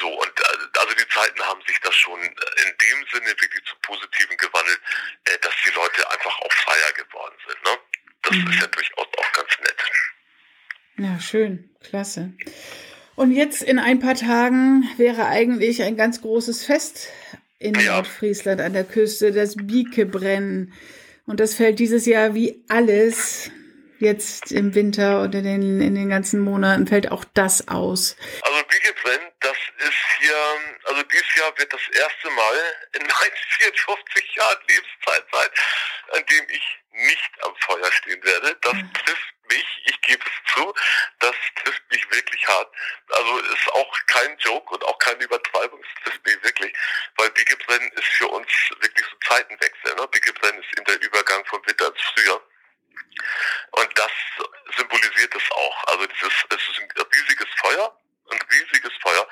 So, und äh, also die Zeiten haben sich das schon in dem Sinne wirklich zum Positiven gewandelt, äh, dass die Leute einfach auch freier geworden sind. Ne? Das mhm. ist ja durchaus auch ganz nett. Ja, schön, klasse. Und jetzt in ein paar Tagen wäre eigentlich ein ganz großes Fest in ja. Nordfriesland an der Küste, das Biekebrennen. Und das fällt dieses Jahr wie alles jetzt im Winter und in den, in den ganzen Monaten fällt auch das aus. Also Biegefriend, das ist hier, also dieses Jahr wird das erste Mal in meinen 54 Jahren Lebenszeit sein, an dem ich nicht am Feuer stehen werde. Das trifft mich, ich gebe es zu, das trifft mich wirklich hart. Also ist auch kein Joke und auch keine Übertreibung, es trifft mich wirklich, weil Biegebrennen ist für uns wirklich so Zeitenwechsel. Ne? Biegebrennen ist in der Übergang vom Winter ins Frühjahr. Und das symbolisiert es auch. Also dieses, es ist ein riesiges Feuer, ein riesiges Feuer.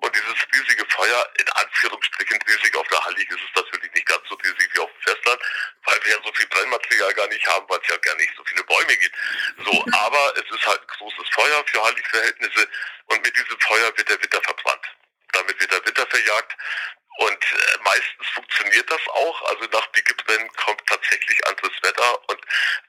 Und dieses riesige Feuer, in Anführungsstrichen riesig auf der Hallig, ist es natürlich nicht ganz so riesig wie auf dem Festland, weil wir ja so viel Brennmaterial gar nicht haben, weil es ja gar nicht so viele Bäume gibt. So, aber es ist halt ein großes Feuer für Hallig-Verhältnisse und mit diesem Feuer wird der Winter verbrannt. damit wird der Winter verjagt. Und äh, meistens funktioniert das auch. Also nach Biggebrennen kommt tatsächlich anderes Wetter und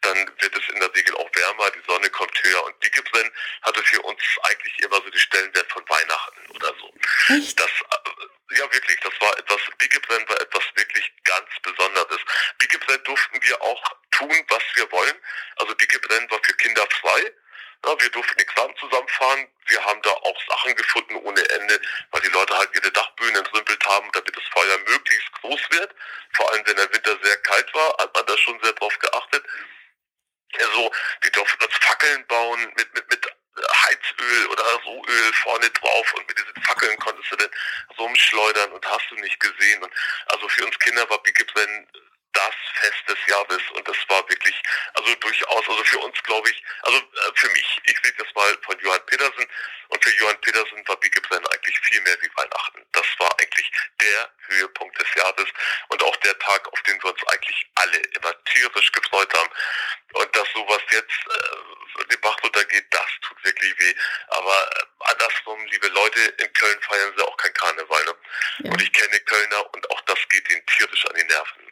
dann wird es in der Regel auch wärmer, die Sonne kommt höher. Und Biggebrennen hatte für uns eigentlich immer so die Stellenwert von Weihnachten oder so. Echt? Das, äh, ja, wirklich. Das war etwas, Biggebrennen war etwas wirklich ganz Besonderes. Biggebrennen durften wir auch tun, was wir wollen. Also Biggebrennen war für Kinder frei. Ja, wir durften Examen zusammenfahren. Wir haben da auch Sachen gefunden ohne Ende, weil die Leute halt ihre Dachböden entrümpelt haben, damit das Feuer möglichst groß wird. Vor allem, wenn der Winter sehr kalt war, hat man da schon sehr drauf geachtet. Also, wir durften uns Fackeln bauen mit, mit, mit Heizöl oder Rohöl vorne drauf und mit diesen Fackeln konntest du dann rumschleudern und hast du nicht gesehen. Und also für uns Kinder war Big Rennen das Fest des Jahres und das war wirklich, also durchaus, also für uns glaube ich, also äh, für mich, ich sehe das mal von Johann Petersen und für Johann Petersen war Big Brenn eigentlich viel mehr wie Weihnachten. Das war eigentlich der Höhepunkt des Jahres und auch der Tag, auf den wir uns eigentlich alle immer tierisch gefreut haben. Und dass sowas jetzt äh, die Bach runtergeht, das tut wirklich weh. Aber äh, andersrum, liebe Leute, in Köln feiern sie auch kein Karneval. Ne? Ja. Und ich kenne Kölner und auch das geht ihnen tierisch an die Nerven.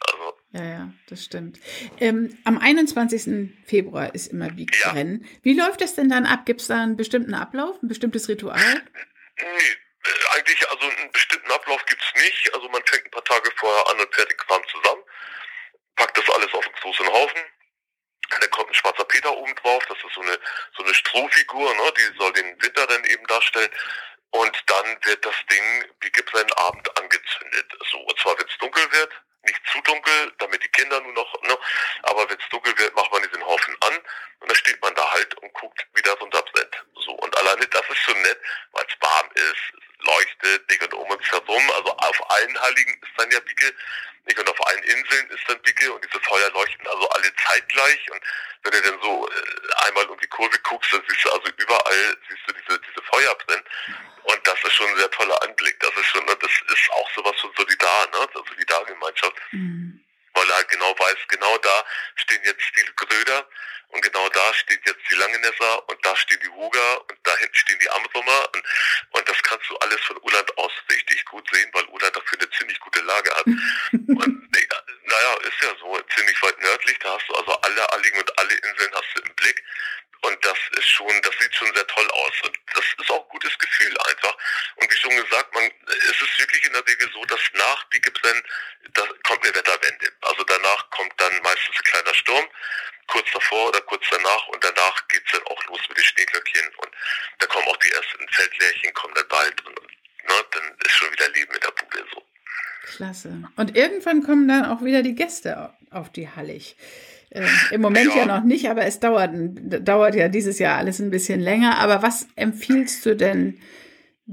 Ja, ja, das stimmt. Ähm, am 21. Februar ist immer Biegsrennen. Ja. Wie läuft das denn dann ab? Gibt es da einen bestimmten Ablauf, ein bestimmtes Ritual? Nee, äh, eigentlich, also einen bestimmten Ablauf gibt es nicht. Also man fängt ein paar Tage vorher an und den Kram zusammen, packt das alles auf einen großen Haufen. Dann kommt ein schwarzer Peter oben drauf, das ist so eine, so eine Strohfigur, ne? die soll den Winter dann eben darstellen. Und dann wird das Ding, wie gibt es einen Abend angezündet. So, und zwar wenn es dunkel wird, nicht zu dunkel, damit die Kinder nur noch, ne? aber wenn es dunkel wird, macht man diesen Haufen an und dann steht man da halt und guckt, wie das runterbrennt. So, und alleine das ist schon nett, weil es warm ist, leuchtet, nicht und um uns herum, also auf allen Heiligen ist dann ja Bicke, nicht und auf allen Inseln ist dann Bicke und diese Feuer leuchten also alle zeitgleich und wenn du dann so äh, einmal um die Kurve guckst, dann siehst du also überall, siehst du diese, diese Feuer brennen und das ist schon ein sehr toller Anblick. Das ist schon, das ist auch sowas von Solidar, ne? Also Solidargemeinschaft. Mhm. Weil er halt genau weiß, genau da stehen jetzt die Gröder und genau da steht jetzt die Langenässer und da stehen die Huger und da hinten stehen die Amrumer und, und das kannst du alles von Uland aus richtig gut sehen, weil Uland dafür eine ziemlich gute Lage hat. und naja, ist ja so, ziemlich weit nördlich, da hast du also alle Alligen und alle Inseln hast du im Blick. Und das ist schon, das sieht schon sehr toll aus. Und das ist auch ein gutes Gefühl einfach. Und wie schon gesagt, man, es ist wirklich in der Regel so, dass nach Biegebrennen, da kommt eine Wetterwende. Also danach kommt dann meistens ein kleiner Sturm, kurz davor oder kurz danach. Und danach geht es dann auch los mit den Schneeglöckchen. Und da kommen auch die ersten Feldlärchen, kommen dann bald. Und, und ne, dann ist schon wieder Leben in der Bude so. Klasse. Und irgendwann kommen dann auch wieder die Gäste auf die Hallig. Äh, Im Moment ja. ja. noch nicht, aber es dauert, dauert ja dieses Jahr alles ein bisschen länger. Aber was empfiehlst du denn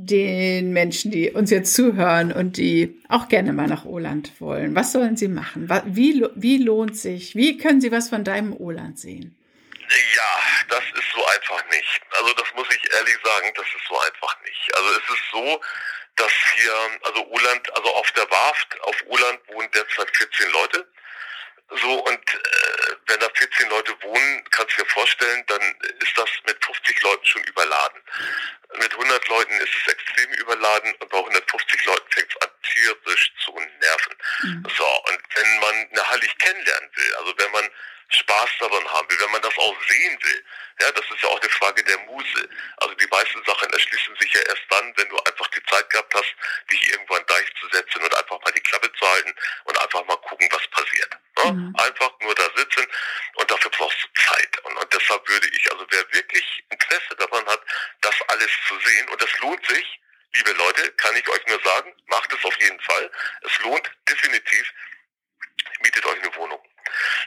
den Menschen, die uns jetzt zuhören und die auch gerne mal nach Oland wollen? Was sollen sie machen? Wie, wie lohnt sich? Wie können sie was von deinem Oland sehen? Ja, das ist so einfach nicht. Also das muss ich ehrlich sagen, das ist so einfach nicht. Also es ist so, dass hier, also Oland, also auf der Warft, auf Oland wohnen derzeit 14 Leute. So, und äh, wenn da 14 Leute wohnen, kannst du dir vorstellen, dann ist das mit 50 Leuten schon überladen. Mit 100 Leuten ist es extrem überladen und bei 150 Leuten fängt es an tierisch zu nerven. Mhm. So, und wenn man eine Hallig kennenlernen will, also wenn man Spaß daran haben will, wenn man das auch sehen will. Ja, das ist ja auch eine Frage der Muse. Also die meisten Sachen erschließen sich ja erst dann, wenn du einfach die Zeit gehabt hast, dich irgendwo an Deich zu setzen und einfach mal die Klappe zu halten und einfach mal gucken, was passiert. Ne? Mhm. Einfach nur da sitzen und dafür brauchst du Zeit. Und, und deshalb würde ich, also wer wirklich Interesse daran hat, das alles zu sehen, und das lohnt sich, liebe Leute, kann ich euch nur sagen, macht es auf jeden Fall. Es lohnt definitiv, mietet euch eine Wohnung.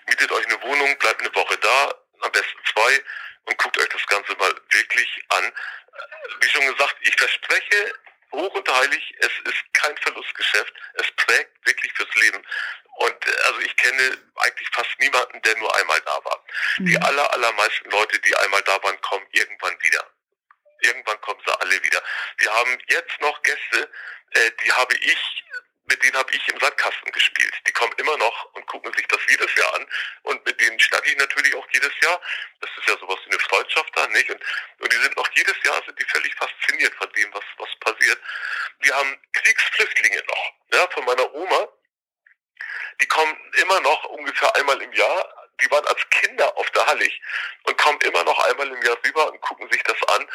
Mietet euch eine Wohnung, bleibt eine Woche da, am besten zwei und guckt euch das Ganze mal wirklich an. Wie schon gesagt, ich verspreche hoch und heilig, es ist kein Verlustgeschäft. Es prägt wirklich fürs Leben. Und äh, also ich kenne eigentlich fast niemanden, der nur einmal da war. Mhm. Die aller, allermeisten Leute, die einmal da waren, kommen irgendwann wieder. Irgendwann kommen sie alle wieder. Wir haben jetzt noch Gäste, äh, die habe ich mit denen habe ich im Sandkasten gespielt. Die kommen immer noch und gucken sich das jedes Jahr an. Und mit denen schnack ich natürlich auch jedes Jahr. Das ist ja sowas wie eine Freundschaft da, nicht? Und, und die sind noch jedes Jahr sind die völlig fasziniert von dem, was, was passiert. Wir haben Kriegsflüchtlinge noch, ja, von meiner Oma. Die kommen immer noch ungefähr einmal im Jahr. Die waren als Kinder auf der Hallig und kommen immer noch einmal im Jahr rüber und gucken sich das an.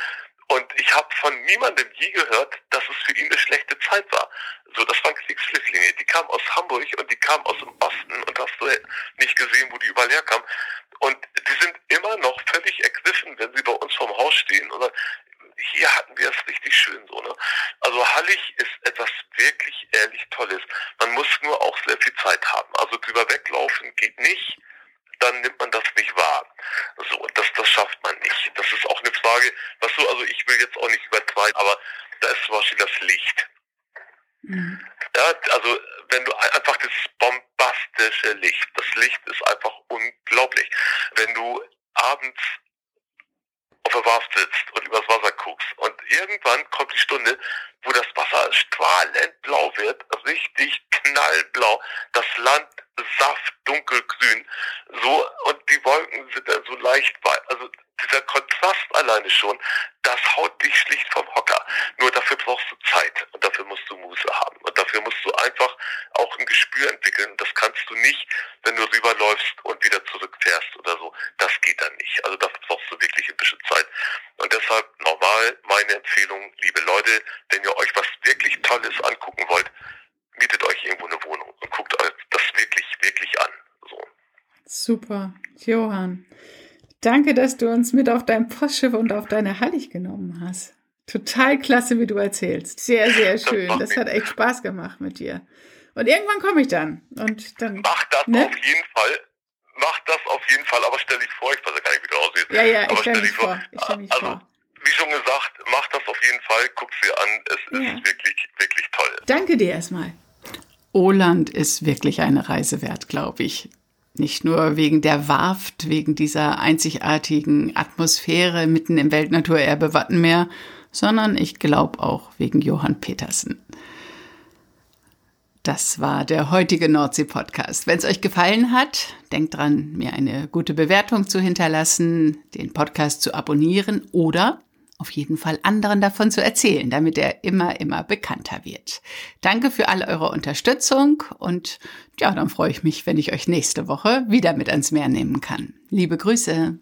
Und ich habe von niemandem je gehört, dass es für ihn eine schlechte Zeit war. So, das waren Kriegsflüchtlinge. Die kamen aus Hamburg und die kamen aus dem Osten und hast du nicht gesehen, wo die überall herkamen. Und die sind immer noch völlig ergriffen, wenn sie bei uns vorm Oder hier hatten wir es richtig schön so. Ne? Also Hallig ist etwas wirklich ehrlich Tolles. Man muss nur auch sehr viel Zeit haben. Also drüber weglaufen geht nicht dann nimmt man das nicht wahr. So, das, das schafft man nicht. Das ist auch eine Frage, was so, also ich will jetzt auch nicht übertreiben, aber da ist zum Beispiel das Licht. Mhm. Ja, also wenn du einfach das bombastische Licht, das Licht ist einfach unglaublich. Wenn du abends auf der Warft sitzt und übers Wasser guckst. Und irgendwann kommt die Stunde, wo das Wasser strahlend blau wird, richtig knallblau, das Land Saft dunkelgrün, so, und die Wolken sind dann so leicht weiß. Also dieser Kontrast alleine schon, das haut dich schlicht vom Hocker. Nur dafür brauchst du Zeit und dafür musst du Muße haben. Und dafür musst du einfach auch ein Gespür entwickeln. Das kannst du nicht, wenn du rüberläufst und wieder zurückfährst oder so. Das geht dann nicht. Also dafür brauchst du wirklich ein bisschen Zeit. Und deshalb nochmal meine Empfehlung, liebe Leute, wenn ihr euch was wirklich Tolles angucken wollt, mietet euch irgendwo eine Wohnung und guckt euch das wirklich, wirklich an. So. Super, Johann. Danke, dass du uns mit auf dein Postschiff und auf deine Hallig genommen hast. Total klasse, wie du erzählst. Sehr, sehr schön. Das, das hat echt Spaß gemacht mit dir. Und irgendwann komme ich dann. Und dann. Mach das ne? auf jeden Fall. Mach das auf jeden Fall, aber stell dich vor, ich weiß ja gar nicht, wie du aussiehst. Ja, ja, ich stell mich vor. Ich stell mich also, vor. Wie schon gesagt, mach das auf jeden Fall, guck dir an. Es ja. ist wirklich, wirklich toll. Danke dir erstmal. Oland ist wirklich eine Reise wert, glaube ich. Nicht nur wegen der Warft, wegen dieser einzigartigen Atmosphäre mitten im Weltnaturerbe Wattenmeer, sondern ich glaube auch wegen Johann Petersen. Das war der heutige Nordsee-Podcast. Wenn es euch gefallen hat, denkt dran, mir eine gute Bewertung zu hinterlassen, den Podcast zu abonnieren oder auf jeden Fall anderen davon zu erzählen, damit er immer, immer bekannter wird. Danke für alle eure Unterstützung und ja, dann freue ich mich, wenn ich euch nächste Woche wieder mit ans Meer nehmen kann. Liebe Grüße.